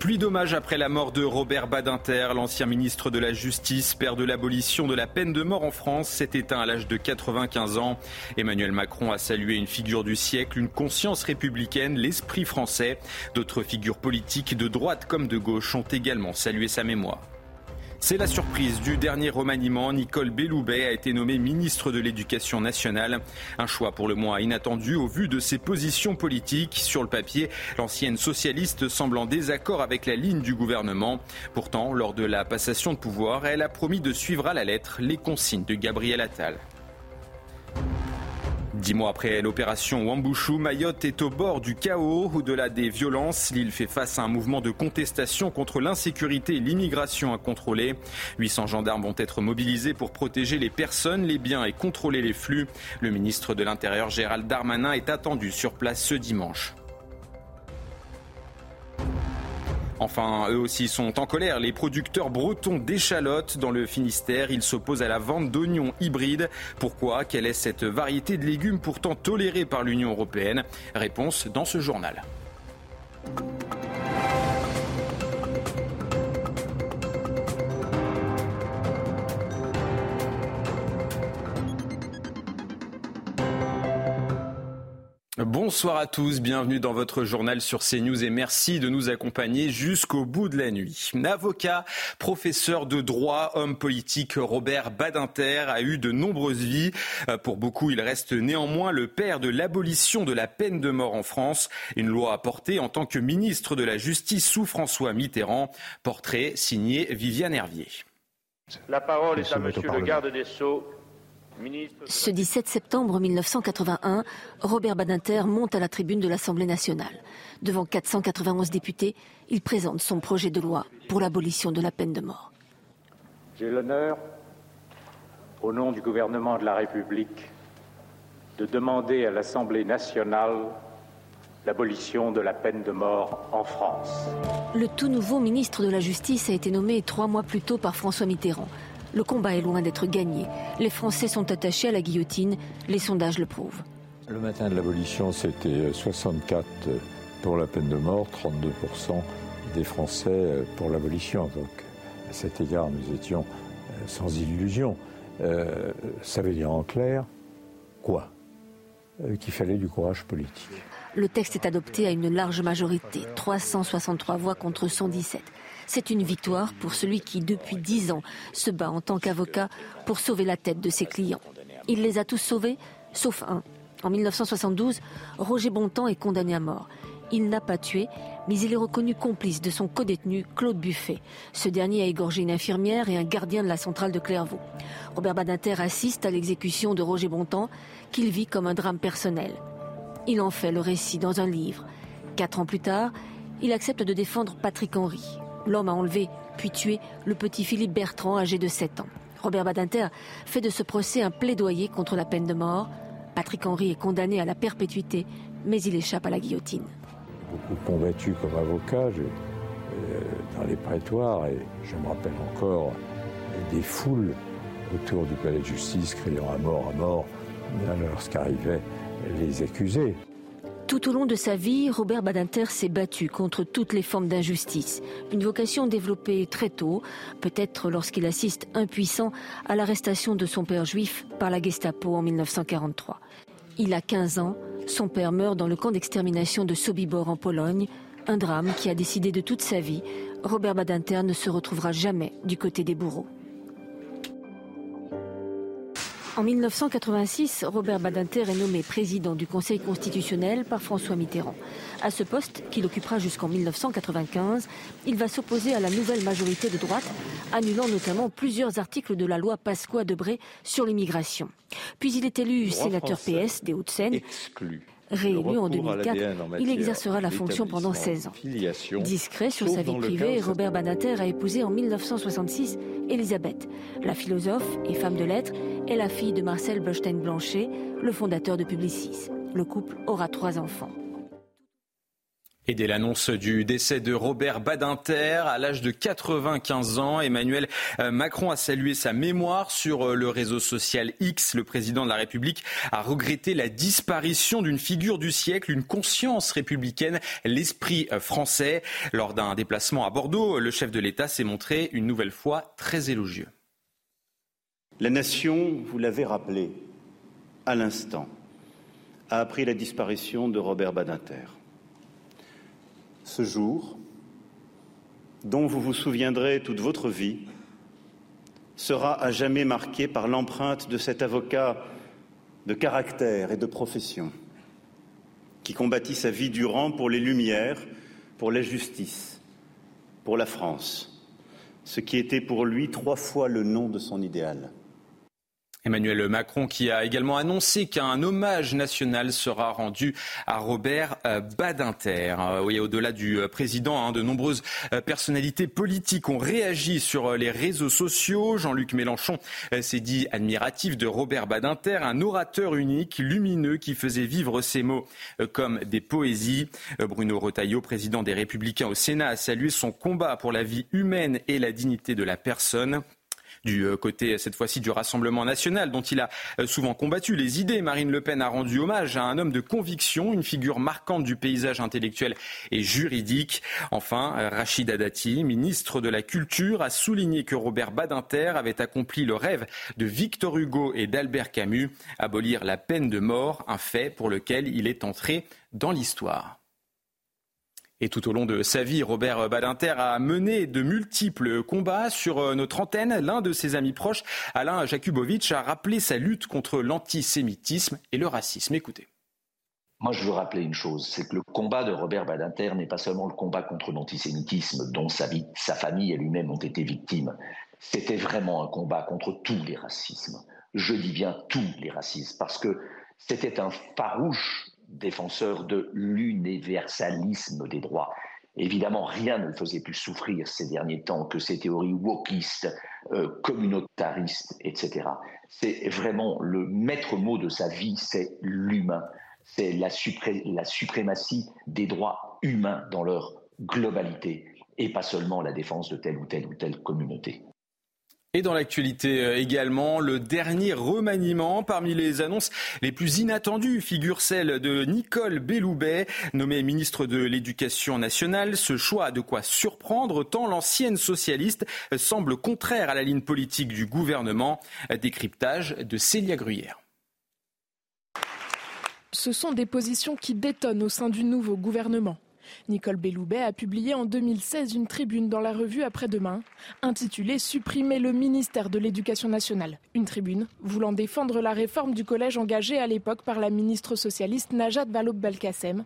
Pluie d'hommages après la mort de Robert Badinter, l'ancien ministre de la Justice, père de l'abolition de la peine de mort en France, s'est éteint à l'âge de 95 ans. Emmanuel Macron a salué une figure du siècle, une conscience républicaine, l'esprit français. D'autres figures politiques de droite comme de gauche ont également salué sa mémoire. C'est la surprise du dernier remaniement. Nicole Belloubet a été nommée ministre de l'Éducation nationale. Un choix pour le moins inattendu au vu de ses positions politiques. Sur le papier, l'ancienne socialiste semble en désaccord avec la ligne du gouvernement. Pourtant, lors de la passation de pouvoir, elle a promis de suivre à la lettre les consignes de Gabriel Attal. Dix mois après l'opération Wambushu, Mayotte est au bord du chaos. Au-delà des violences, l'île fait face à un mouvement de contestation contre l'insécurité et l'immigration incontrôlée. 800 gendarmes vont être mobilisés pour protéger les personnes, les biens et contrôler les flux. Le ministre de l'Intérieur Gérald Darmanin est attendu sur place ce dimanche. Enfin, eux aussi sont en colère. Les producteurs bretons d'échalotes dans le Finistère, ils s'opposent à la vente d'oignons hybrides. Pourquoi? Quelle est cette variété de légumes pourtant tolérée par l'Union européenne? Réponse dans ce journal. Bonsoir à tous, bienvenue dans votre journal sur CNews et merci de nous accompagner jusqu'au bout de la nuit. Avocat, professeur de droit, homme politique, Robert Badinter a eu de nombreuses vies. Euh, pour beaucoup, il reste néanmoins le père de l'abolition de la peine de mort en France, une loi apportée en tant que ministre de la Justice sous François Mitterrand. Portrait signé Viviane Hervier. La parole est à monsieur le garde des Sceaux. Ce 17 septembre 1981, Robert Badinter monte à la tribune de l'Assemblée nationale. Devant 491 députés, il présente son projet de loi pour l'abolition de la peine de mort. J'ai l'honneur, au nom du gouvernement de la République, de demander à l'Assemblée nationale l'abolition de la peine de mort en France. Le tout nouveau ministre de la Justice a été nommé trois mois plus tôt par François Mitterrand. Le combat est loin d'être gagné. Les Français sont attachés à la guillotine. Les sondages le prouvent. Le matin de l'abolition, c'était 64 pour la peine de mort, 32% des Français pour l'abolition. Donc, à cet égard, nous étions euh, sans illusion. Euh, ça veut dire en clair quoi? euh, Qu'il fallait du courage politique. Le texte est adopté à une large majorité, 363 voix contre 117. C'est une victoire pour celui qui, depuis dix ans, se bat en tant qu'avocat pour sauver la tête de ses clients. Il les a tous sauvés, sauf un. En 1972, Roger Bontemps est condamné à mort. Il n'a pas tué, mais il est reconnu complice de son codétenu Claude Buffet. Ce dernier a égorgé une infirmière et un gardien de la centrale de Clairvaux. Robert Badinter assiste à l'exécution de Roger Bontemps, qu'il vit comme un drame personnel. Il en fait le récit dans un livre. Quatre ans plus tard, il accepte de défendre Patrick Henry. L'homme a enlevé puis tué le petit Philippe Bertrand âgé de 7 ans. Robert Badinter fait de ce procès un plaidoyer contre la peine de mort. Patrick Henry est condamné à la perpétuité, mais il échappe à la guillotine. Beaucoup combattu comme avocat euh, dans les prétoires et je me rappelle encore des foules autour du palais de justice criant à mort, à mort lorsqu'arrivaient les accusés. Tout au long de sa vie, Robert Badinter s'est battu contre toutes les formes d'injustice. Une vocation développée très tôt, peut-être lorsqu'il assiste impuissant à l'arrestation de son père juif par la Gestapo en 1943. Il a 15 ans, son père meurt dans le camp d'extermination de Sobibor en Pologne, un drame qui a décidé de toute sa vie. Robert Badinter ne se retrouvera jamais du côté des bourreaux. En 1986, Robert Badinter est nommé président du Conseil constitutionnel par François Mitterrand. À ce poste, qu'il occupera jusqu'en 1995, il va s'opposer à la nouvelle majorité de droite, annulant notamment plusieurs articles de la loi Pasqua-Debré sur l'immigration. Puis il est élu sénateur PS des Hauts-de-Seine. Réélu en 2004, il exercera la fonction pendant 16 ans. Discret sur sa vie privée, Robert Badinter a épousé en 1966 Elisabeth. La philosophe et femme de lettres est la fille de Marcel Bostein-Blanchet, le fondateur de Publicis. Le couple aura trois enfants. Et dès l'annonce du décès de Robert Badinter, à l'âge de 95 ans, Emmanuel euh, Macron a salué sa mémoire sur euh, le réseau social X. Le président de la République a regretté la disparition d'une figure du siècle, une conscience républicaine, l'esprit euh, français. Lors d'un déplacement à Bordeaux, le chef de l'État s'est montré une nouvelle fois très élogieux. La nation, vous l'avez rappelé à l'instant, a appris la disparition de Robert Badinter ce jour, dont vous vous souviendrez toute votre vie, sera à jamais marqué par l'empreinte de cet avocat de caractère et de profession qui combattit sa vie durant pour les Lumières, pour la justice, pour la France, ce qui était pour lui trois fois le nom de son idéal. Emmanuel Macron qui a également annoncé qu'un hommage national sera rendu à Robert euh, Badinter. Euh, oui, au-delà du euh, président, hein, de nombreuses personnalités politiques ont réagi sur les réseaux sociaux. Jean-Luc Mélenchon s'est dit admiratif de Robert Badinter, un orateur unique, lumineux, qui faisait vivre ses mots comme des poésies. Bruno Retailleau, président des Républicains au Sénat, a salué son combat pour la vie humaine et la dignité de la personne du euh, côté cette fois-ci du Rassemblement national dont il a euh, souvent combattu les idées. Marine Le Pen a rendu hommage à un homme de conviction, une figure marquante du paysage intellectuel et juridique. Enfin, euh, Rachida Dati, ministre de la Culture, a souligné que Robert Badinter avait accompli le rêve de Victor Hugo et d'Albert Camus, abolir la peine de mort, un fait pour lequel il est entré dans l'histoire. Et tout au long de sa vie, Robert Badinter a mené de multiples combats sur euh, notre antenne. L'un de ses amis proches, Alain Jakubowicz, a rappelé sa lutte contre l'antisémitisme et le racisme. Écoutez. Moi, je veux rappeler une chose, c'est que le combat de Robert Badinter n'est pas seulement le combat contre l'antisémitisme dont sa, vie, sa famille et lui-même ont été victimes. C'était vraiment un combat contre tous les racismes. Je dis bien tous les racismes, parce que c'était un farouche défenseur de l'universalisme des droits. Évidemment, rien ne le faisait plus souffrir ces derniers temps que ces théories wokistes, euh, communautaristes, etc. C'est vraiment le maître mot de sa vie, c'est l'humain. C'est la, la suprématie des droits humains dans leur globalité et pas seulement la défense de telle ou telle ou telle communauté. Et dans l'actualité euh, également, le dernier remaniement parmi les annonces les plus inattendues figure celle de Nicole Belloubet, nommée ministre de l'Éducation nationale. Ce choix a de quoi surprendre tant l'ancienne socialiste semble contraire à la ligne politique du gouvernement. Décryptage de Célia Gruyère. Ce sont des positions qui détonnent au sein du nouveau gouvernement. Nicole Belloubet a publié en 2016 une tribune dans la revue Après-demain, intitulée Supprimer le ministère de l'Éducation nationale. Une tribune voulant défendre la réforme du collège engagée à l'époque par la ministre socialiste Najat Vallaud-Belkacem,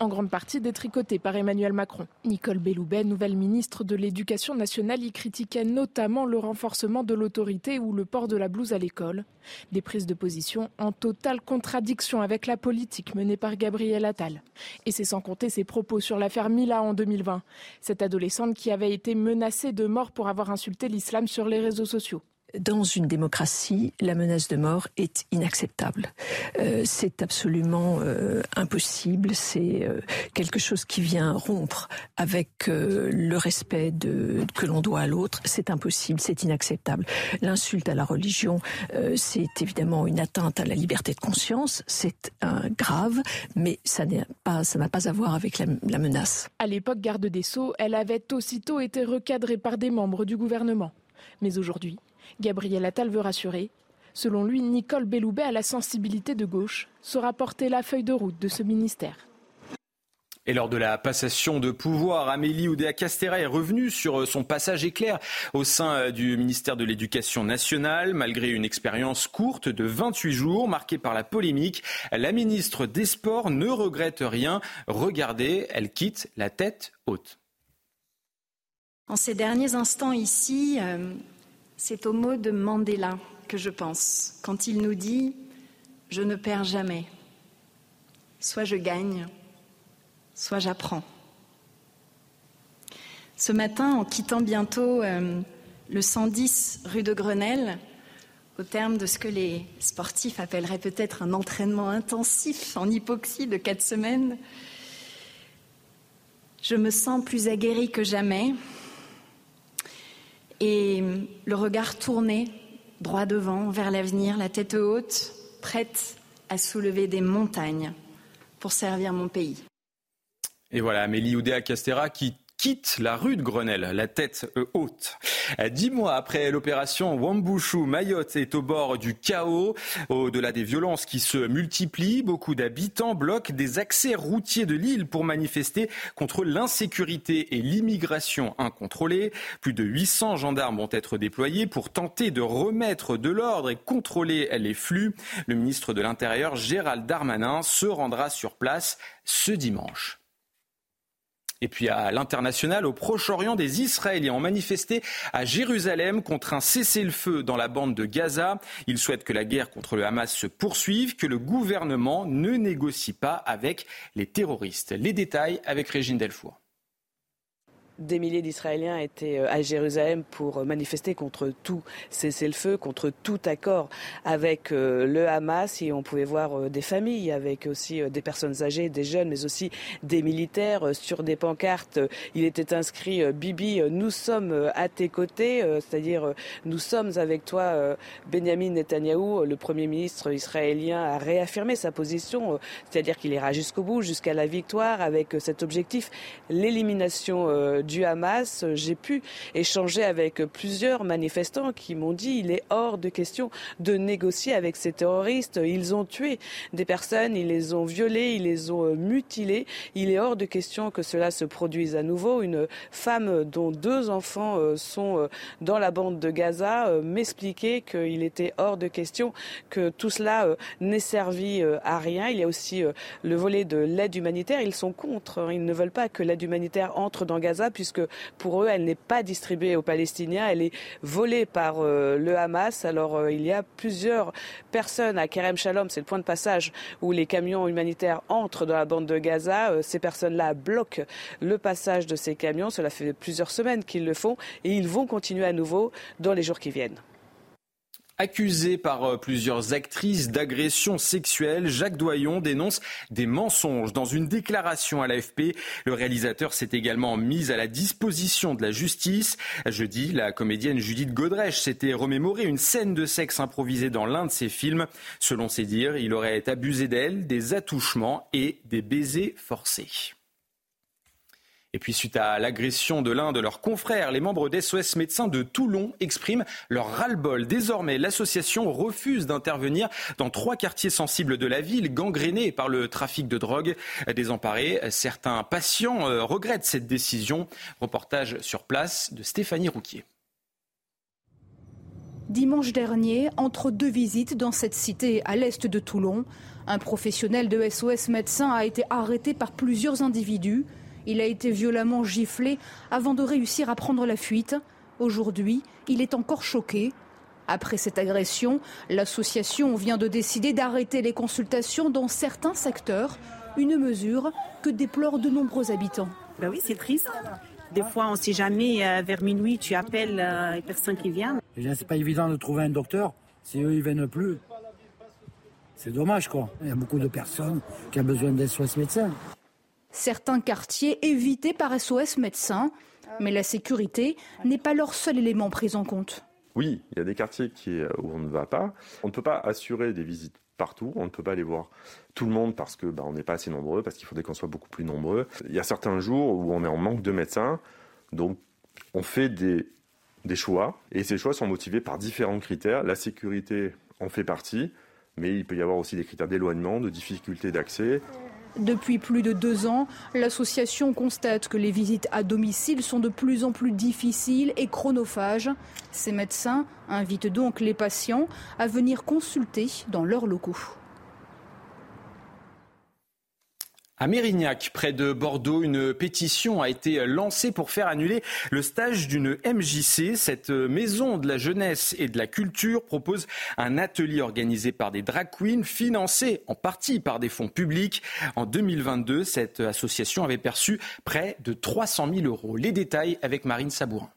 en grande partie détricotée par Emmanuel Macron. Nicole Belloubet, nouvelle ministre de l'Éducation nationale, y critiquait notamment le renforcement de l'autorité ou le port de la blouse à l'école. Des prises de position en totale contradiction avec la politique menée par Gabriel Attal. Et c'est sans compter ses propos sur l'affaire Mila en 2020, cette adolescente qui avait été menacée de mort pour avoir insulté l'islam sur les réseaux sociaux dans une démocratie, la menace de mort est inacceptable. Euh, c'est absolument euh, impossible. C'est euh, quelque chose qui vient rompre avec le respect que l'on doit à l'autre. C'est impossible, c'est inacceptable. L'insulte à la religion, c'est évidemment une atteinte à la liberté de conscience. C'est grave, mais ça n'a pas, ça pas à voir avec la menace. À l'époque, garde des sceaux, elle avait aussitôt été recadrée par des membres du gouvernement. Mais aujourd'hui, Gabriel Attal veut rassurer. Selon lui, Nicole Belloubet a la sensibilité de gauche, saura porter la feuille de route de ce ministère. Et lors de la passation de pouvoir, Amélie Oudéa-Castera est revenue sur son passage éclair au sein du ministère de l'Éducation nationale. Malgré une expérience courte de 28 jours marquée par la polémique, la ministre des Sports ne regrette rien. Regardez, elle quitte la tête haute. En ces derniers instants ici, euh, c'est au mot de Mandela que je pense quand il nous dit ⁇ Je ne perds jamais. Soit je gagne, soit j'apprends. ⁇ Ce matin, en quittant bientôt euh, le 110 rue de Grenelle, au terme de ce que les sportifs appelleraient peut-être un entraînement intensif en hypoxie de quatre semaines, Je me sens plus aguerrie que jamais et le regard tourné droit devant, vers l'avenir, la tête haute, prête à soulever des montagnes pour servir mon pays. Et voilà, Amélie Oudéa-Castera qui quitte la rue de Grenelle, la tête euh, haute. Dix mois après l'opération Wambushu, Mayotte est au bord du chaos. Au-delà des violences qui se multiplient, beaucoup d'habitants bloquent des accès routiers de l'île pour manifester contre l'insécurité et l'immigration incontrôlée. Plus de 800 gendarmes vont être déployés pour tenter de remettre de l'ordre et contrôler les flux. Le ministre de l'Intérieur, Gérald Darmanin, se rendra sur place ce dimanche. Et puis à l'international, au Proche-Orient, des Israéliens ont manifesté à Jérusalem contre un cessez-le-feu dans la bande de Gaza. Ils souhaitent que la guerre contre le Hamas se poursuive, que le gouvernement ne négocie pas avec les terroristes. Les détails avec Régine Delfour. Des milliers d'Israéliens étaient euh, à Jérusalem pour euh, manifester contre tout cessez-le-feu, contre tout accord avec euh, le Hamas. Et on pouvait voir des familles avec aussi des personnes âgées, des jeunes, mais aussi des militaires. Sur des pancartes, il était inscrit Bibi, nous sommes à tes côtés, c'est-à-dire nous sommes avec toi, Benjamin Netanyahou, le Premier ministre israélien, a réaffirmé sa position, c'est-à-dire qu'il ira jusqu'au bout, jusqu'à la victoire, avec cet objectif, l'élimination du Hamas, j'ai pu échanger avec plusieurs manifestants qui m'ont dit il est hors de question de négocier avec ces terroristes. Ils ont tué des personnes, ils les ont violées, ils les ont euh, mutilées. Il est hors de question que cela se produise à nouveau. Une femme dont deux enfants euh, sont euh, dans la bande de Gaza m'expliquait qu'il était hors de question que tout cela n'ait servi à rien. Il y a aussi le volet de l'aide humanitaire. Ils sont contre. Hein. Ils ne veulent pas que l'aide humanitaire entre dans Gaza puisque pour eux, elle n'est pas distribuée aux Palestiniens, elle est volée par euh, le Hamas. Alors euh, il y a plusieurs personnes à Kerem Shalom, c'est le point de passage où les camions humanitaires entrent dans la bande de Gaza. Euh, ces personnes-là bloquent le passage de ces camions. Cela fait plusieurs semaines qu'ils le font et ils vont continuer à nouveau dans les jours qui viennent. Accusé par euh, plusieurs actrices d'agression sexuelle, Jacques Doyon dénonce des mensonges. Dans une déclaration à l'AFP, le réalisateur s'est également mis à la disposition de la justice. Jeudi, la comédienne Judith Godrèche s'était remémoré une scène de sexe improvisée dans l'un de ses films. Selon ses dires, il aurait abusé d'elle, des attouchements et des baisers forcés. Et puis suite à l'agression de l'un de leurs confrères, les membres d'SOS Médecins de Toulon expriment leur ras-le-bol. Désormais, l'association refuse d'intervenir dans trois quartiers sensibles de la ville, gangrénés par le trafic de drogue. Désemparés, certains patients euh, regrettent cette décision. Reportage sur place de Stéphanie Rouquier. Dimanche dernier, entre deux visites dans cette cité à l'est de Toulon, un professionnel de SOS Médecins a été arrêté par plusieurs individus il a été violemment giflé avant de réussir à prendre la fuite. Aujourd'hui, il est encore choqué. Après cette agression, l'association vient de décider d'arrêter les consultations dans certains secteurs, une mesure que déplorent de nombreux habitants. Ben oui, c'est triste. Des fois, on ne sait jamais, euh, vers minuit, tu appelles euh, les personnes qui viennent. C'est pas évident de trouver un docteur si eux, ils viennent plus. C'est dommage, quoi. Il y a beaucoup de personnes qui ont besoin d'un soins médecin certains quartiers évités par SOS médecins. Mais la sécurité n'est pas leur seul élément pris en compte. Oui, il y a des quartiers euh, où on ne va pas. On ne peut pas assurer des visites partout. On ne peut pas aller voir tout le monde parce que bah, on n'est pas assez nombreux, parce qu'il faudrait qu'on soit beaucoup plus nombreux. Il y a certains jours où on est en manque de médecins, donc on fait des, des choix, et ces choix sont motivés par différents critères. La sécurité en fait partie, mais il peut y avoir aussi des critères d'éloignement, de difficulté d'accès. Depuis plus de deux ans, l'association constate que les visites à domicile sont de plus en plus difficiles et chronophages. Ces médecins invitent donc les patients à venir consulter dans leurs locaux. À Mérignac, près de Bordeaux, une pétition a été lancée pour faire annuler le stage d'une MJC. Cette maison de la jeunesse et de la culture propose un atelier organisé par des drag queens, financé en partie par des fonds publics. En 2022, cette association avait perçu près de 300 000 euros. Les détails avec Marine Sabourin.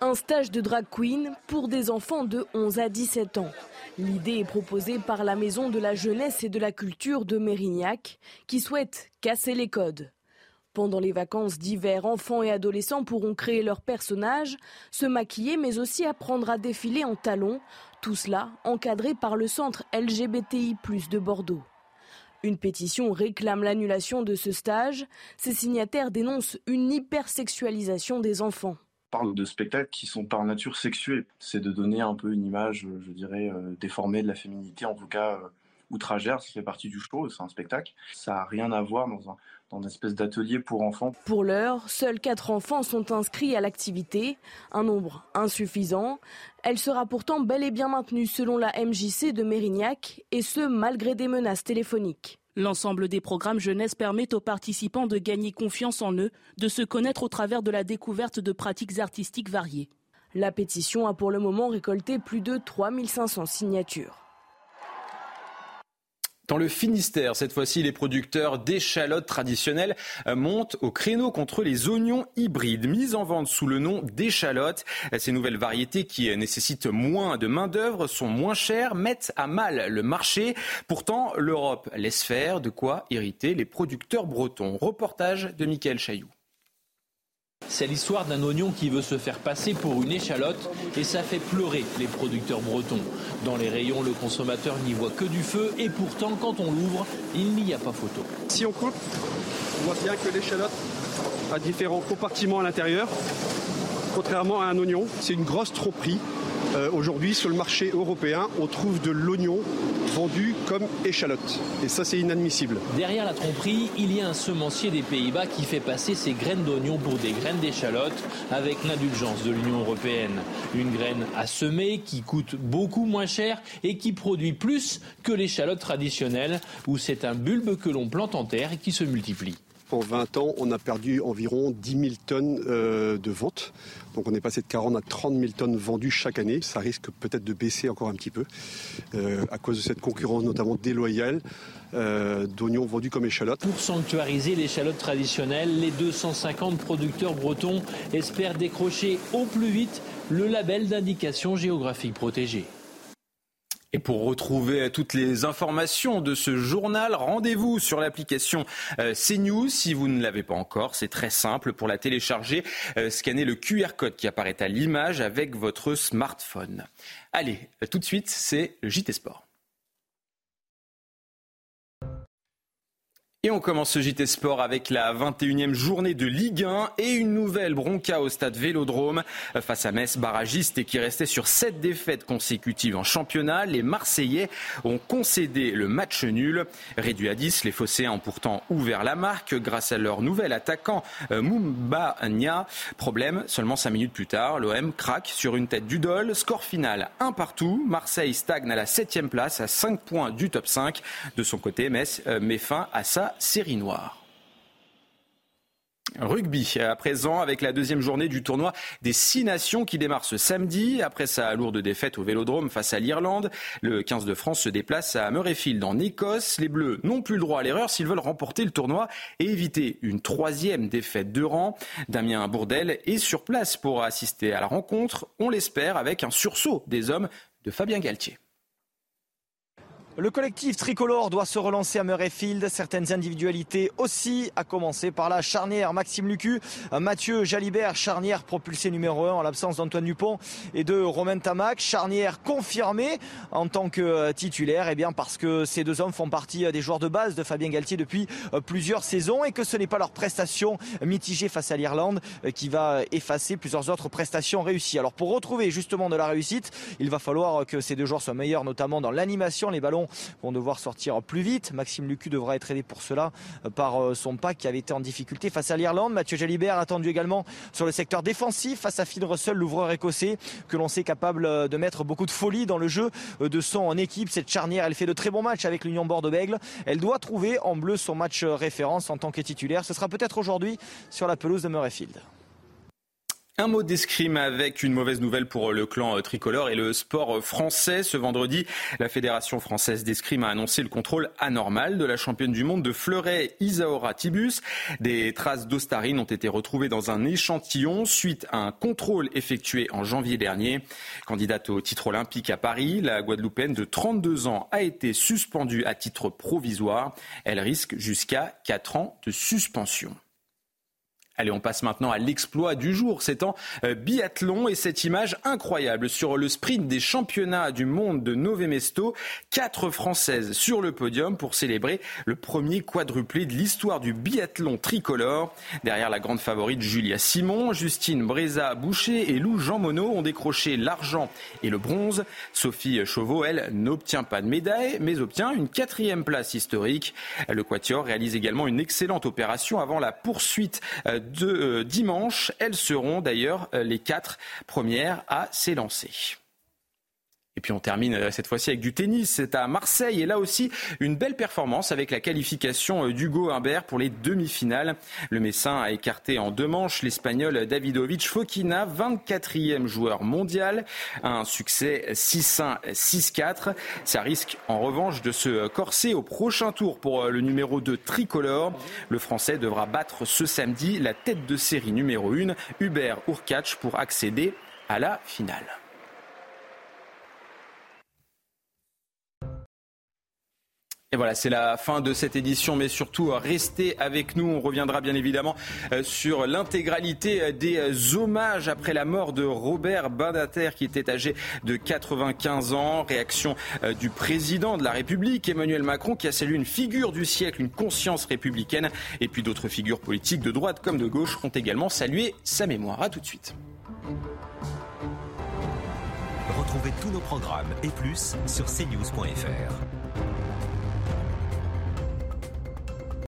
Un stage de drag queen pour des enfants de 11 à 17 ans. L'idée est proposée par la Maison de la Jeunesse et de la Culture de Mérignac, qui souhaite casser les codes. Pendant les vacances d'hiver, enfants et adolescents pourront créer leurs personnages, se maquiller, mais aussi apprendre à défiler en talons. Tout cela encadré par le centre LGBTI+ de Bordeaux. Une pétition réclame l'annulation de ce stage. Ses signataires dénoncent une hypersexualisation des enfants parle de spectacles qui sont par nature sexués. C'est de donner un peu une image, je dirais, euh, déformée de la féminité, en tout cas euh, outragère. Ça fait partie du show, c'est un spectacle. Ça n'a rien à voir dans un, dans une espèce d'atelier pour enfants. Pour l'heure, seuls quatre enfants sont inscrits à l'activité, un nombre insuffisant. Elle sera pourtant bel et bien maintenue selon la MJC de Mérignac, et ce malgré des menaces téléphoniques. L'ensemble des programmes jeunesse permet aux participants de gagner confiance en eux, de se connaître au travers de la découverte de pratiques artistiques variées. La pétition a pour le moment récolté plus de 3500 signatures. Dans le Finistère, cette fois-ci, les producteurs d'échalotes traditionnelles euh, montent au créneau contre les oignons hybrides, mis en vente sous le nom d'échalotes. Ces nouvelles variétés qui euh, nécessitent moins de main-d'œuvre, sont moins chères, mettent à mal le marché. Pourtant, l'Europe laisse faire de quoi irriter les producteurs bretons. Reportage de Michael Chailloux. C'est l'histoire d'un oignon qui veut se faire passer pour une échalote et ça fait pleurer les producteurs bretons. Dans les rayons, le consommateur n'y voit que du feu et pourtant, quand on l'ouvre, il n'y a pas photo. Si on coupe, on voit bien que l'échalote a différents compartiments à l'intérieur. Contrairement à un oignon, c'est une grosse tromperie. Euh, aujourd'hui, sur le marché européen, on trouve de l'oignon vendu comme échalote. Et ça, c'est inadmissible. Derrière la tromperie, il y a un semencier des Pays-Bas qui fait passer ses graines d'oignon pour des graines d'échalote avec l'indulgence de l'Union européenne. Une graine à semer qui coûte beaucoup moins cher et qui produit plus que l'échalote traditionnelle où c'est un bulbe que l'on plante en terre et qui se multiplie. En 20 ans, on a perdu environ 10 000 tonnes euh, de ventes. Donc on est passé de 40 à 30 000 tonnes vendues chaque année. Ça risque peut-être de baisser encore un petit peu euh, à cause de cette concurrence notamment déloyale euh, d'oignons vendus comme échalotes. Pour sanctuariser l'échalote traditionnelle, les 250 producteurs bretons espèrent décrocher au plus vite le label d'indication géographique protégée. Et pour retrouver toutes les informations de ce journal, rendez-vous sur l'application euh, CNews. Si vous ne l'avez pas encore, c'est très simple. Pour la télécharger, euh, scannez le QR code qui apparaît à l'image avec votre smartphone. Allez, tout de suite, c'est JT Sport. Et on commence ce JT Sport avec la 21e journée de Ligue 1 et une nouvelle bronca au stade Vélodrome face à Metz, barragiste et qui restait sur sept défaites consécutives en championnat. Les Marseillais ont concédé le match nul. Réduit à 10, les Phocéens ont pourtant ouvert la marque grâce à leur nouvel attaquant euh, Mumba Nia. Problème, seulement 5 minutes plus tard, l'OM craque sur une tête du Dol. Score final un partout. Marseille stagne à la 7 place à 5 points du top 5. De son côté, Metz euh, met fin à sa série noire. Rugby à présent avec la deuxième journée du tournoi des six nations qui démarre ce samedi. Après sa lourde défaite au Vélodrome face à l'Irlande, le 15 de France se déplace à Murrayfield en Écosse. Les Bleus n'ont plus le droit à l'erreur s'ils veulent remporter le tournoi et éviter une troisième défaite de rang. Damien Bourdel est sur place pour assister à la rencontre, on l'espère, avec un sursaut des hommes de Fabien Galtier. Le collectif tricolore doit se relancer à Murrayfield. Certaines individualités aussi, à commencer par la charnière Maxime Lucu, Mathieu Jalibert, charnière propulsé numéro 1 en l'absence d'Antoine Dupont et de Romain Tamac, charnière confirmée en tant que euh, titulaire, et eh bien parce que ces deux hommes font partie euh, des joueurs de base de Fabien Galtier depuis euh, plusieurs saisons et que ce n'est pas leur prestation mitigée face à l'Irlande qui va effacer plusieurs autres prestations réussies. Alors pour retrouver justement de la réussite, il va falloir que ces deux joueurs soient meilleurs, notamment dans l'animation, les ballons vont devoir sortir plus vite. Maxime Lucu devra être aidé pour cela euh, par euh, son pack qui avait été en difficulté face à l'Irlande. Mathieu Jalibert attendu également sur le secteur défensif face à Finn Russell, l'ouvreur écossais, que l'on sait capable euh, de mettre beaucoup de folie dans le jeu de son en équipe. Cette charnière, elle fait de très bons matchs avec l'Union Bordeaux-Bègle. Elle doit trouver en bleu son match référence en tant que titulaire. Ce sera peut-être aujourd'hui sur la pelouse de Murrayfield. Un mot d'escrime avec une mauvaise nouvelle pour le clan tricolore et le sport français. Ce vendredi, la Fédération française d'escrime a annoncé le contrôle anormal de la championne du monde de fleuret Isaora Tibus. Des traces d'ostarine ont été retrouvées dans un échantillon suite à un contrôle effectué en janvier dernier. Candidate au titre olympique à Paris, la Guadeloupéenne de 32 ans a été suspendue à titre provisoire. Elle risque jusqu'à 4 ans de suspension. Allez, on passe maintenant à l'exploit du jour. C'est en euh, biathlon et cette image incroyable sur le sprint des championnats du monde de Nové Mesto. Quatre Françaises sur le podium pour célébrer le premier quadruplé de l'histoire du biathlon tricolore. Derrière la grande favorite Julia Simon, Justine Breza Boucher et Lou Jean Monod ont décroché l'argent et le bronze. Sophie Chauveau, elle, n'obtient pas de médaille, mais obtient une quatrième place historique. Le Quatuor réalise également une excellente opération avant la poursuite euh, de euh, dimanche. Elles seront d'ailleurs euh, les quatre premières à s'élancer. Et puis on termine euh, cette fois-ci avec du tennis. C'est à Marseille et là aussi une belle performance avec la qualification d'Hugo Humbert pour les demi-finales. Le Messin a écarté en deux manches l'Espagnol Davidovic Fokina, 24e joueur mondial. Un succès 6-1, 6-4. Ça risque en revanche de se corser au prochain tour pour le numéro 2 tricolore. Le Français devra battre ce samedi la tête de série numéro 1, Hubert Urkach, pour accéder à la finale. Et voilà, c'est la fin de cette édition, mais surtout restez avec nous. On reviendra bien évidemment euh, sur l'intégralité euh, des euh, hommages après la mort de Robert Badinter, qui était âgé de 95 ans. Réaction du président de la République, Emmanuel Macron, qui a salué une figure du siècle, une conscience républicaine. Et puis d'autres figures politiques de droite comme de gauche ont également salué sa mémoire. A tout de suite. Retrouvez tous nos programmes et plus sur cnews.fr.